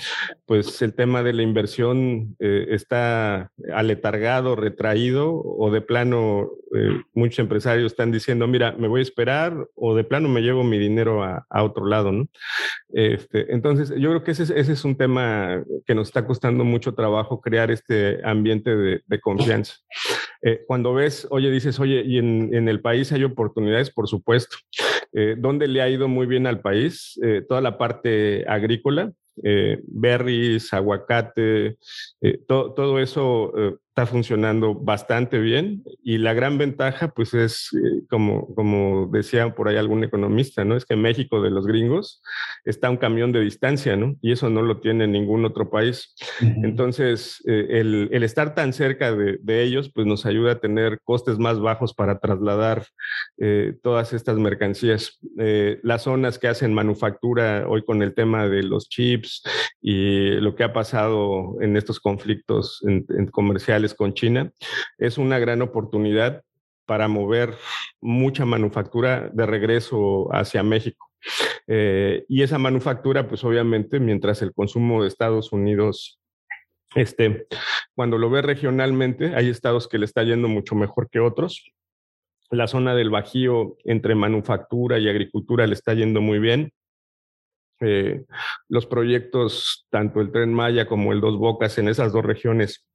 Speaker 4: pues el tema de la inversión eh, está aletargado, retraído, o de plano eh, muchos empresarios están diciendo, mira, me voy a esperar, o de plano me llevo mi dinero a, otro lado. Este, entonces, yo creo que ese, es un tema que nos está costando mucho trabajo crear este ambiente de confianza. Eh, cuando ves, oye, dices, oye, y en, el país hay oportunidades, por supuesto. Eh, ¿Dónde le ha ido muy bien al país? Eh, toda la parte agrícola, berries, aguacate, todo eso está funcionando bastante bien y la gran ventaja pues es eh, como, como decía por ahí algún economista, ¿no? Es que México de los gringos está un camión de distancia, ¿no? Y eso no lo tiene ningún otro país. Entonces, eh, el, el, estar tan cerca de, de, ellos pues nos ayuda a tener costes más bajos para trasladar eh, todas estas mercancías. las zonas que hacen manufactura hoy con el tema de los chips y lo que ha pasado en estos conflictos en, en comerciales con China, es una gran oportunidad para mover mucha manufactura de regreso hacia México. Eh, y esa manufactura, pues obviamente, mientras el consumo de Estados Unidos este, cuando lo ve regionalmente, hay estados que le está yendo mucho mejor que otros. La zona del Bajío entre manufactura y agricultura le está yendo muy bien. Eh, los proyectos, tanto el tren Maya como el Dos Bocas en esas dos regiones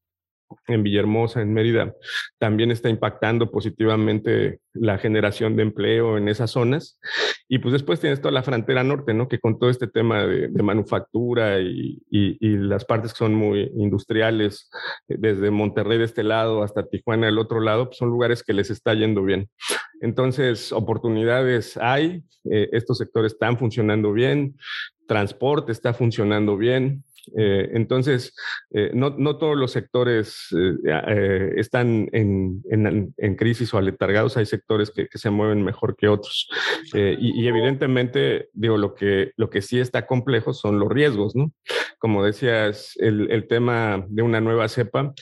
Speaker 4: en Villahermosa, en Mérida, también está impactando positivamente la generación de empleo en esas zonas. Y pues después tienes toda la frontera norte, ¿no? Que con todo este tema de, manufactura y, las partes que son muy industriales, eh, desde Monterrey de este lado hasta Tijuana del otro lado, pues son lugares que les está yendo bien. Entonces, oportunidades hay, eh, estos sectores están funcionando bien, transporte está funcionando bien, eh, entonces, eh, no, no, todos los sectores eh, están en, en, crisis o aletargados, hay sectores que, se mueven mejor que otros. Y, y, evidentemente, digo, lo que, lo que sí está complejo son los riesgos, ¿no? Como decías, el, el tema de una nueva cepa,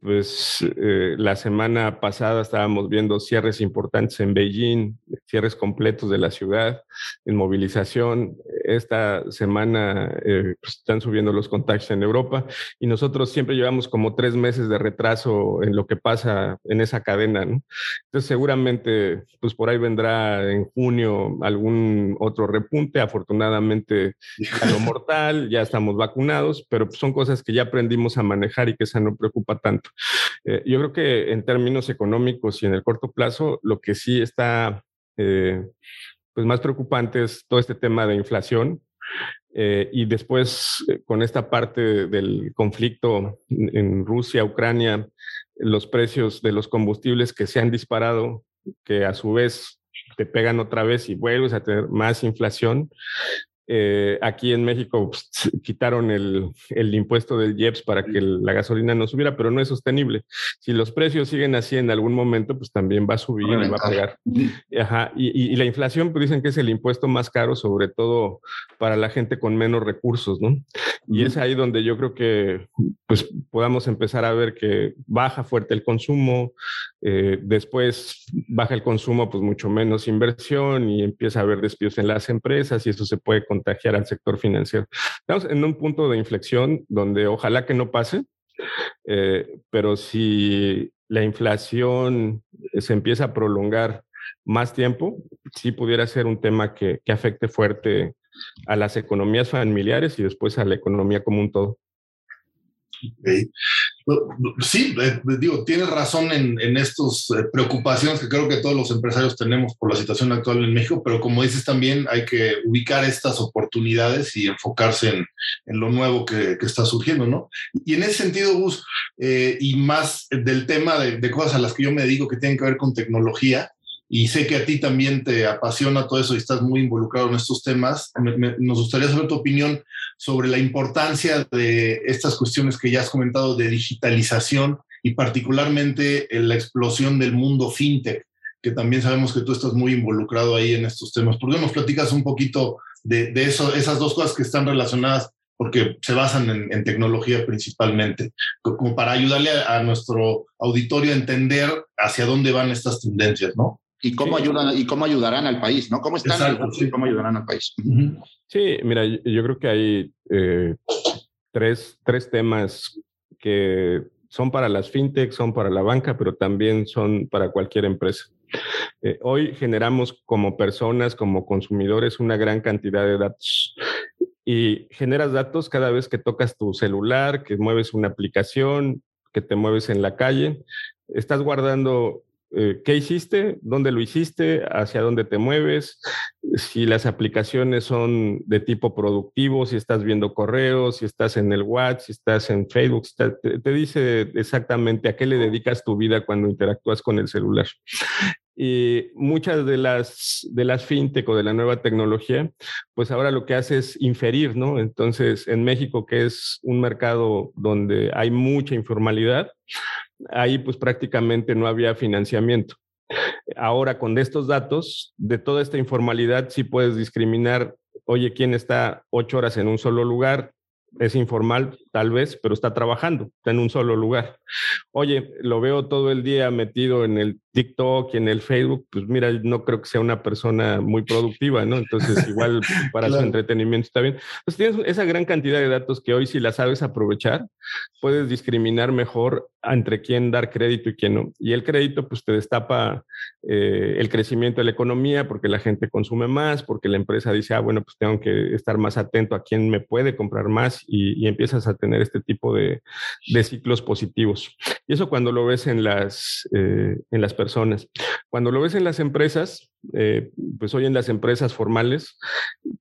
Speaker 4: pues la semana pasada estábamos viendo cierres importantes en Beijing, cierres completos de la ciudad, en movilización. Esta semana pues, están subiendo los contagios en Europa y nosotros siempre llevamos como tres meses de retraso en lo que pasa en esa cadena. Entonces seguramente pues por ahí vendrá en junio algún otro repunte, afortunadamente a lo mortal, ya estamos vacunados, pero pues, son cosas que ya aprendimos a manejar y que esa no preocupa tanto. Eh, yo creo que en términos económicos y en el corto plazo, lo que sí está... Eh, pues más preocupante es todo este tema de inflación, eh, y después, eh, con esta parte del conflicto en Rusia, Ucrania, los precios de los combustibles que se han disparado, que a su vez te pegan otra vez y vuelves a tener más inflación, eh, aquí en México pues, quitaron el, el, impuesto del IEPS para que la gasolina no subiera, pero no es sostenible. Si los precios siguen así en algún momento, pues también va a subir y va a pegar. Ajá. Y, y, la inflación, pues dicen que es el impuesto más caro, sobre todo para la gente con menos recursos, ¿no? Y es ahí donde yo creo que pues podamos empezar a ver que baja fuerte el consumo, eh, después baja el consumo, pues mucho menos inversión y empieza a haber despidos en las empresas y eso se puede contagiar al sector financiero. Estamos en un punto de inflexión donde ojalá que no pase, eh, pero si la inflación se empieza a prolongar más tiempo, sí pudiera ser un tema que, afecte fuerte a las economías familiares y después a la economía como un todo.
Speaker 3: Sí, eh, digo, tienes razón en, en estas eh, preocupaciones que creo que todos los empresarios tenemos por la situación actual en México, pero como dices también hay que ubicar estas oportunidades y enfocarse en, en lo nuevo que, que, está surgiendo, ¿no? Y en ese sentido, Gus, eh, y más del tema de, de, cosas a las que yo me dedico que tienen que ver con tecnología, y sé que a ti también te apasiona todo eso y estás muy involucrado en estos temas. nos gustaría saber tu opinión sobre la importancia de estas cuestiones que ya has comentado de digitalización y particularmente en la explosión del mundo fintech, que también sabemos que tú estás muy involucrado ahí en estos temas. ¿Por qué nos platicas un poquito de, eso, esas dos cosas que están relacionadas porque se basan en, tecnología principalmente, como para ayudarle a, nuestro auditorio a entender hacia dónde van estas tendencias, ¿no?
Speaker 2: Y cómo, ayudan, y cómo ayudarán al país, ¿no? ¿Cómo están cómo ayudarán al país?
Speaker 4: Sí, mira, yo creo que hay eh, tres, tres temas que son para las fintech, son para la banca, pero también son para cualquier empresa. Eh, hoy generamos como personas, como consumidores, una gran cantidad de datos y generas datos cada vez que tocas tu celular, que mueves una aplicación, que te mueves en la calle. Estás guardando eh, qué hiciste, dónde lo hiciste, hacia dónde te mueves, si las aplicaciones son de tipo productivo, si estás viendo correos, si estás en el WhatsApp, si estás en Facebook, te, dice exactamente a qué le dedicas tu vida cuando interactúas con el celular. Y muchas de las, de las fintech o de la nueva tecnología, pues ahora lo que hace es inferir, ¿no? Entonces, en México, que es un mercado donde hay mucha informalidad, ahí pues prácticamente no había financiamiento. Ahora con estos datos, de toda esta informalidad, sí puedes discriminar, oye, ¿quién está ocho horas en un solo lugar? Es informal tal vez, pero está trabajando, está en un solo lugar. Oye, lo veo todo el día metido en el TikTok y en el Facebook, pues mira, no creo que sea una persona muy productiva, ¿no? Entonces, igual para su entretenimiento está bien. Pues tienes esa gran cantidad de datos que hoy si la sabes aprovechar, puedes discriminar mejor entre quién dar crédito y quién no. Y el crédito, pues te destapa eh, el crecimiento de la economía porque la gente consume más, porque la empresa dice, ah, bueno, pues tengo que estar más atento a quién me puede comprar más y, empiezas a tener este tipo de, ciclos positivos. Y eso cuando lo ves en las, eh, en las personas. Cuando lo ves en las empresas, eh, pues hoy en las empresas formales,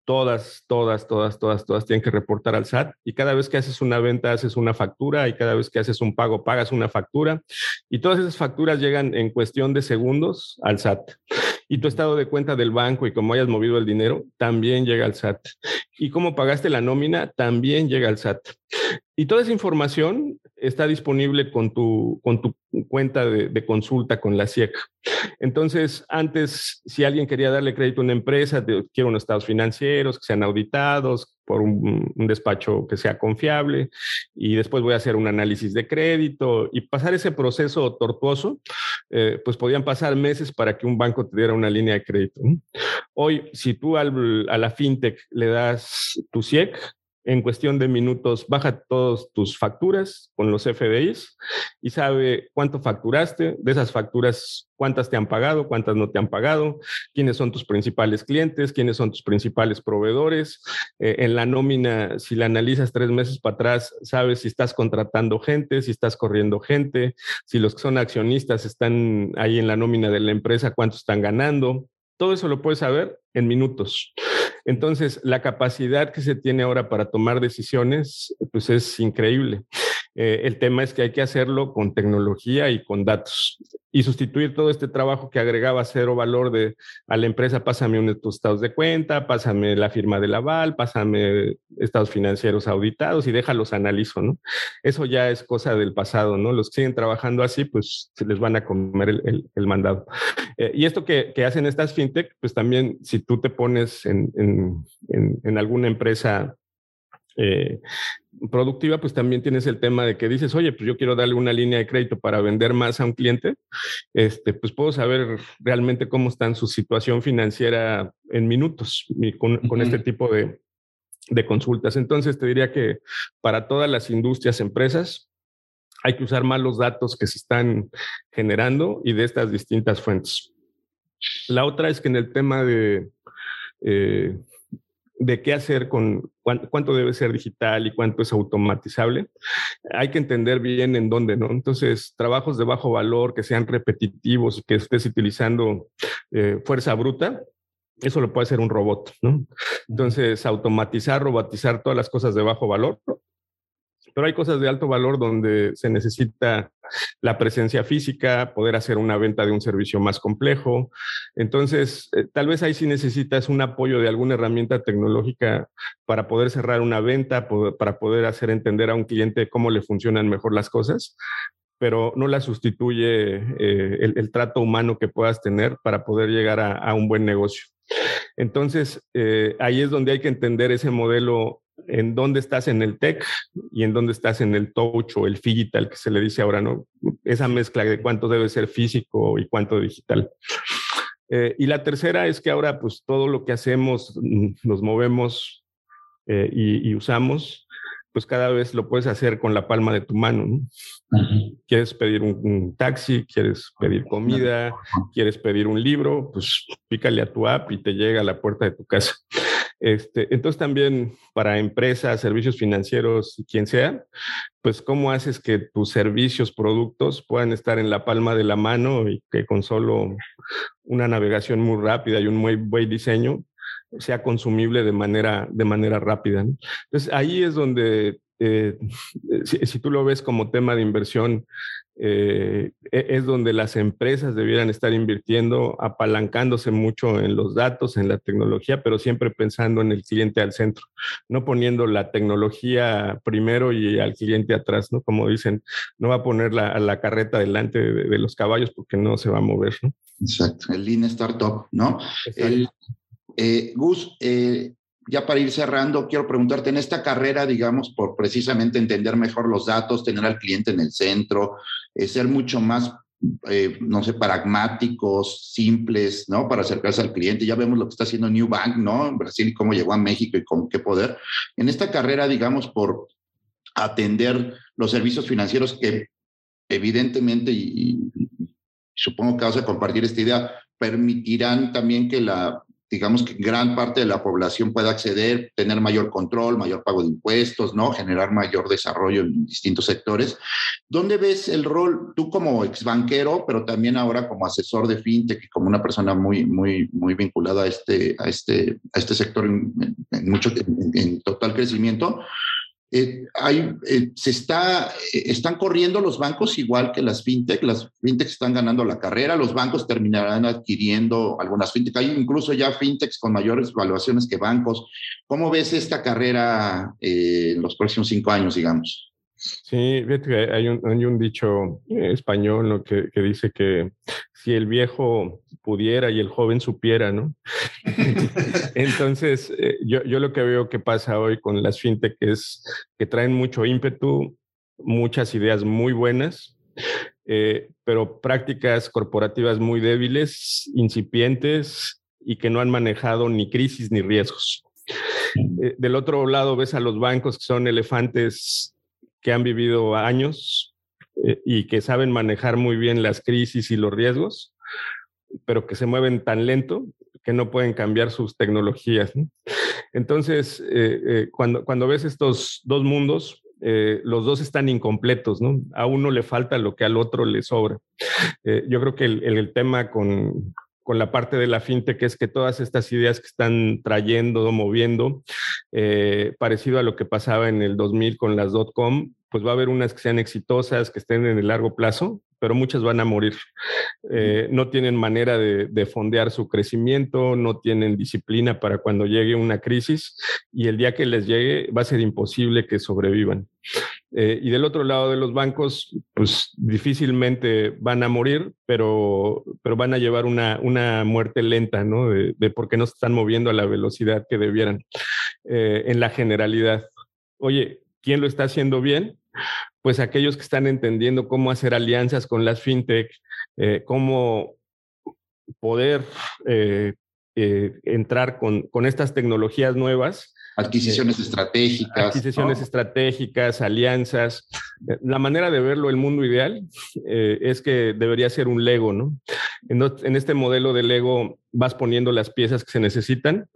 Speaker 4: todas, todas, todas, todas, todas tienen que reportar al SAT y cada vez que haces una venta haces una factura y cada vez que haces un pago pagas una factura y todas esas facturas llegan en cuestión de segundos al SAT. Y tu estado de cuenta del banco y cómo hayas movido el dinero también llega al SAT. Y cómo pagaste la nómina también llega al SAT. Y toda esa información está disponible con tu, con tu cuenta de, consulta con la SIEC. Entonces, antes, si alguien quería darle crédito a una empresa, quiero unos estados financieros que sean auditados por un, despacho que sea confiable y después voy a hacer un análisis de crédito y pasar ese proceso tortuoso, eh, pues podían pasar meses para que un banco te diera una línea de crédito. Hoy, si tú a la fintech le das tu SIEC, en cuestión de minutos baja todas tus facturas con los FDIs y sabe cuánto facturaste, de esas facturas, cuántas te han pagado, cuántas no te han pagado, quiénes son tus principales clientes, quiénes son tus principales proveedores. Eh, en la nómina, si la analizas tres meses para atrás, sabes si estás contratando gente, si estás corriendo gente, si los que son accionistas están ahí en la nómina de la empresa, cuánto están ganando. Todo eso lo puedes saber en minutos. Entonces, la capacidad que se tiene ahora para tomar decisiones, pues es increíble. Eh, el tema es que hay que hacerlo con tecnología y con datos y sustituir todo este trabajo que agregaba cero valor de a la empresa, pásame unos estados de cuenta, pásame la firma del aval, pásame estados financieros auditados y déjalos analizo, ¿no? Eso ya es cosa del pasado, ¿no? Los que siguen trabajando así, pues se les van a comer el, mandado. Eh, y esto que, hacen estas fintech, pues también si tú te pones en, en alguna empresa eh, productiva, pues también tienes el tema de que dices, oye, pues yo quiero darle una línea de crédito para vender más a un cliente, este, pues puedo saber realmente cómo está en su situación financiera en minutos con, este tipo de, de consultas. Entonces, te diría que para todas las industrias, empresas, hay que usar más los datos que se están generando y de estas distintas fuentes. La otra es que en el tema de eh, de qué hacer con cuánto, debe ser digital y cuánto es automatizable, hay que entender bien en dónde, ¿no? Entonces, trabajos de bajo valor que sean repetitivos y que estés utilizando eh, fuerza bruta, eso lo puede hacer un robot, ¿no? Entonces, automatizar, robotizar todas las cosas de bajo valor, pero hay cosas de alto valor donde se necesita la presencia física, poder hacer una venta de un servicio más complejo. Entonces, eh, tal vez ahí sí necesitas un apoyo de alguna herramienta tecnológica para poder cerrar una venta, para poder hacer entender a un cliente cómo le funcionan mejor las cosas pero no la sustituye eh, el, trato humano que puedas tener para poder llegar a, un buen negocio. Entonces, eh, ahí es donde hay que entender ese modelo en dónde estás en el tech y en dónde estás en el touch o el digital que se le dice ahora, ¿no? Esa mezcla de cuánto debe ser físico y cuánto digital. Eh, y la tercera es que ahora pues todo lo que hacemos, mm, nos movemos eh, y, usamos, pues cada vez lo puedes hacer con la palma de tu mano. ¿no? Quieres pedir un, taxi, quieres pedir comida, quieres pedir un libro, pues pícale a tu app y te llega a la puerta de tu casa. Este, entonces también para empresas, servicios financieros, quien sea, pues cómo haces que tus servicios, productos puedan estar en la palma de la mano y que con solo una navegación muy rápida y un muy buen diseño sea consumible de manera, de manera rápida. Entonces ahí es donde eh, si, tú lo ves como tema de inversión, eh, e, es donde las empresas debieran estar invirtiendo, apalancándose mucho en los datos, en la tecnología, pero siempre pensando en el cliente al centro, no poniendo la tecnología primero y al cliente atrás, ¿no? Como dicen, no va a poner la, la carreta delante de, los caballos porque no se va a mover, ¿no?
Speaker 2: Exacto, el Lean Startup, ¿no? El, eh, Gus, eh, ya para ir cerrando, quiero preguntarte, en esta carrera, digamos, por precisamente entender mejor los datos, tener al cliente en el centro, eh, ser mucho más, eh, no sé, pragmáticos, simples, ¿no? Para acercarse al cliente. Ya vemos lo que está haciendo New Bank, ¿no? En Brasil, cómo llegó a México y con qué poder. En esta carrera, digamos, por atender los servicios financieros que evidentemente, y, y supongo que vas a compartir esta idea, permitirán también que la digamos que gran parte de la población pueda acceder, tener mayor control, mayor pago de impuestos, ¿no? Generar mayor desarrollo en distintos sectores. ¿Dónde ves el rol, tú como ex banquero, pero también ahora como asesor de fintech y como una persona muy, muy, muy vinculada a este, a este, a este sector en, mucho, en total crecimiento? Eh, hay, eh, se está, eh, están corriendo los bancos igual que las fintech, las fintech están ganando la carrera, los bancos terminarán adquiriendo algunas fintech, hay incluso ya fintechs con mayores valuaciones que bancos. ¿Cómo ves esta carrera en los próximos cinco años, digamos?
Speaker 4: Sí, hay un, hay un dicho español que, que, dice que si el viejo pudiera y el joven supiera, ¿no? Entonces, eh, yo, yo, lo que veo que pasa hoy con las fintech es que traen mucho ímpetu, muchas ideas muy buenas, eh, pero prácticas corporativas muy débiles, incipientes y que no han manejado ni crisis ni riesgos. Eh, del otro lado ves a los bancos que son elefantes que han vivido años, eh, y que saben manejar muy bien las crisis y los riesgos, pero que se mueven tan lento que no pueden cambiar sus tecnologías. Entonces, eh, eh, cuando, cuando ves estos dos mundos, los dos están incompletos, ¿no? A uno le falta lo que al otro le sobra. yo creo que el, el tema con, con la parte de la fintech es que todas estas ideas que están trayendo, moviendo, parecido a lo que pasaba en el 2000 con las dot-com, pues va a haber unas que sean exitosas, que estén en el largo plazo, pero muchas van a morir. Eh, no tienen manera de, fondear su crecimiento, no tienen disciplina para cuando llegue una crisis y el día que les llegue va a ser imposible que sobrevivan. Eh, y del otro lado de los bancos, pues difícilmente van a morir, pero, pero van a llevar una, una muerte lenta, ¿no? De, de por qué no se están moviendo a la velocidad que debieran eh, en la generalidad. Oye, ¿quién lo está haciendo bien? pues aquellos que están entendiendo cómo hacer alianzas con las fintech, eh, cómo poder eh, eh, entrar con, con, estas tecnologías nuevas.
Speaker 2: Adquisiciones estratégicas.
Speaker 4: Adquisiciones estratégicas, alianzas. La manera de verlo, el mundo ideal, es que debería ser un Lego, ¿no? En, en este modelo de Lego vas poniendo las piezas que se necesitan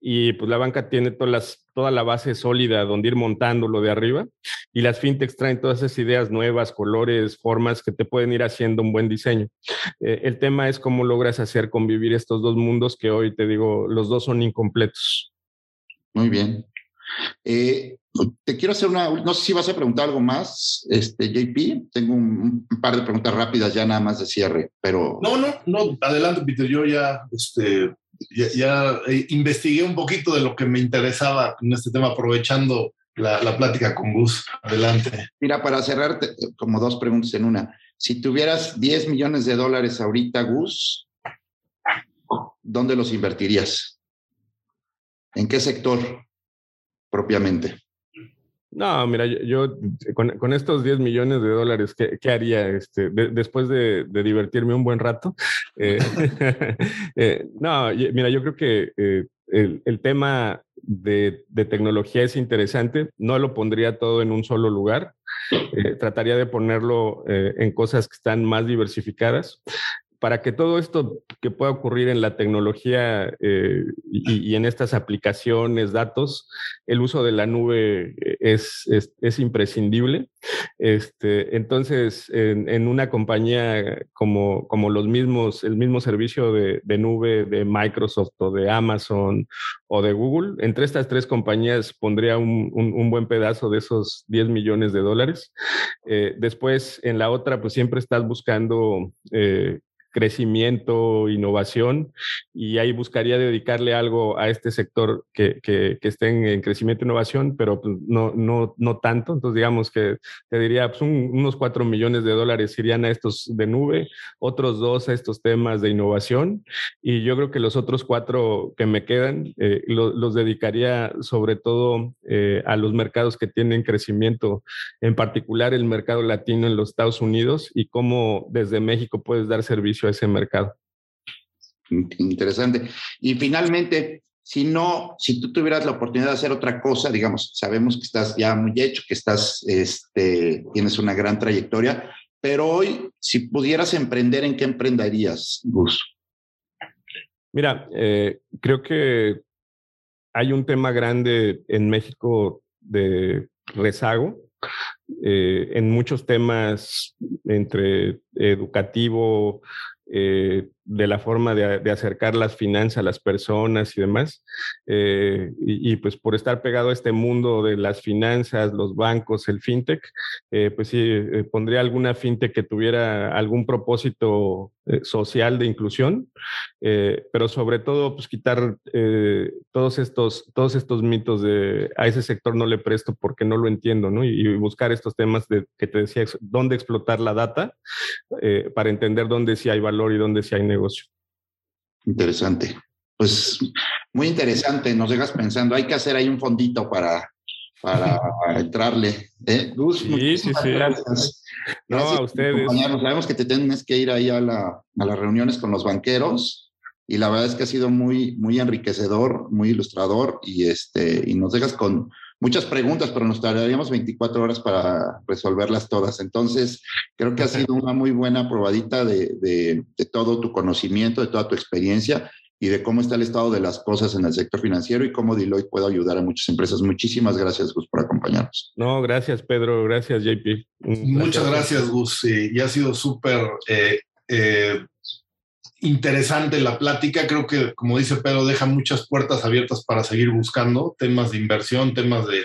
Speaker 4: y pues la banca tiene todas las, toda la base sólida donde ir montándolo de arriba y las fintechs traen todas esas ideas nuevas, colores, formas que te pueden ir haciendo un buen diseño. Eh, el tema es cómo logras hacer convivir estos dos mundos que hoy te digo, los dos son incompletos.
Speaker 2: Muy bien. Eh, te quiero hacer una, no sé si vas a preguntar algo más, este, JP. Tengo un, par de preguntas rápidas ya nada más de cierre, pero...
Speaker 3: No, no, no, adelante, Peter. Yo ya, este, ya, eh, investigué un poquito de lo que me interesaba en este tema, aprovechando la, la plática con Gus. Adelante.
Speaker 2: Mira, para cerrarte, como dos preguntas en una. Si tuvieras 10 millones de dólares ahorita, Gus, ¿dónde los invertirías? ¿En qué sector? propiamente.
Speaker 4: No, mira, yo, con, estos 10 millones de dólares, ¿qué, haría este, después de, divertirme un buen rato? Eh, eh, no, mira, yo creo que eh, el, tema de, tecnología es interesante. No lo pondría todo en un solo lugar. trataría de ponerlo en cosas que están más diversificadas para que todo esto que pueda ocurrir en la tecnología eh, y, en estas aplicaciones, datos, el uso de la nube es, es, imprescindible. Este, entonces, en, una compañía como, los mismos, el mismo servicio de, nube de Microsoft o de Amazon o de Google, entre estas tres compañías pondría un, un, buen pedazo de esos 10 millones de dólares. Eh, después, en la otra, pues siempre estás buscando eh, crecimiento, innovación, y ahí buscaría dedicarle algo a este sector que, que, que esté en, crecimiento e innovación, pero pues, no, no, no tanto. Entonces, digamos que te diría, pues unos cuatro millones de dólares irían a estos de nube, otros dos a estos temas de innovación, y yo creo que los otros cuatro que me quedan eh, los dedicaría sobre todo eh, a los mercados que tienen crecimiento, en particular el mercado latino en los Estados Unidos y cómo desde México puedes dar servicio a ese mercado.
Speaker 2: Interesante. Y finalmente, si no, si tú tuvieras la oportunidad de hacer otra cosa, digamos, sabemos que estás ya muy hecho, que estás, este, tienes una gran trayectoria, pero hoy, si pudieras emprender, ¿en qué emprenderías, Gus?
Speaker 4: Mira, eh, creo que hay un tema grande en México de rezago eh, en muchos temas entre educativo, eh, de la forma de, acercar las finanzas a las personas y demás. Eh, y, pues por estar pegado a este mundo de las finanzas, los bancos, el fintech, eh, pues sí, pondría alguna fintech que tuviera algún propósito social de inclusión, pero sobre todo pues quitar todos, estos, todos estos mitos de a ese sector no le presto porque no lo entiendo, ¿no? Y, buscar estos temas de, que te decía, dónde explotar la data para entender dónde sí hay valor y dónde sí hay negocio negocio.
Speaker 2: Interesante. Pues muy interesante, nos dejas pensando, hay que hacer ahí un fondito para, para entrarle. ¿eh?
Speaker 4: sí, sí, sí. Gracias. No, a ustedes.
Speaker 2: Sabemos que te tienes que ir ahí a, la, a las reuniones con los banqueros y la verdad es que ha sido muy, muy enriquecedor, muy ilustrador y, este, y nos dejas con muchas preguntas, pero nos tardaríamos 24 horas para resolverlas todas. Entonces, creo que ha sido una muy buena probadita de, de, todo tu conocimiento, de toda tu experiencia y de cómo está el estado de las cosas en el sector financiero y cómo Deloitte puede ayudar a muchas empresas. Muchísimas gracias, Gus, por acompañarnos.
Speaker 4: No, gracias, Pedro. Gracias, JP.
Speaker 3: Muchas gracias, Gus. y ha sido súper eh, eh, interesante la plática. Creo que, como dice Pedro, deja muchas puertas abiertas para seguir buscando temas de inversión, temas de,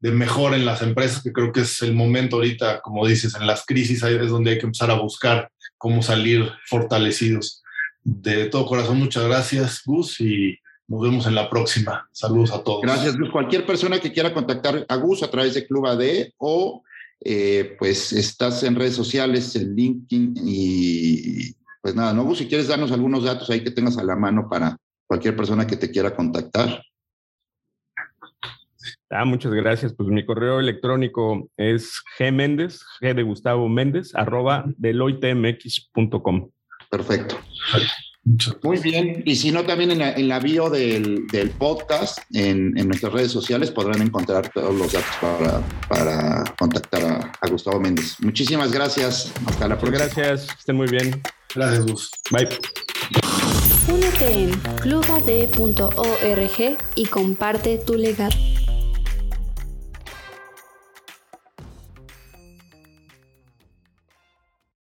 Speaker 3: de mejora en las empresas, que creo que es el momento ahorita, como dices, en las crisis ahí es donde hay que empezar a buscar cómo salir fortalecidos. De todo corazón, muchas gracias, Gus, y nos vemos en la próxima. Saludos a todos.
Speaker 2: Gracias, Gus. Cualquier persona que quiera contactar a Gus a través de Club AD o eh, pues estás en redes sociales, en LinkedIn y pues nada, ¿no? Si quieres darnos algunos datos ahí que tengas a la mano para cualquier persona que te quiera contactar.
Speaker 4: Ah, muchas gracias. Pues mi correo electrónico es gméndez, g de Gustavo Méndez, arroba deloitemx.com.
Speaker 2: Perfecto. Muy bien. Y si no, también en la, bio del, podcast, en, nuestras redes sociales, podrán encontrar todos los datos para, contactar a, Gustavo Méndez. Muchísimas gracias. Hasta la próxima.
Speaker 4: Gracias. Estén muy bien.
Speaker 3: Gracias, Gus.
Speaker 4: Bye.
Speaker 1: Únete en clubad.org y comparte tu legado.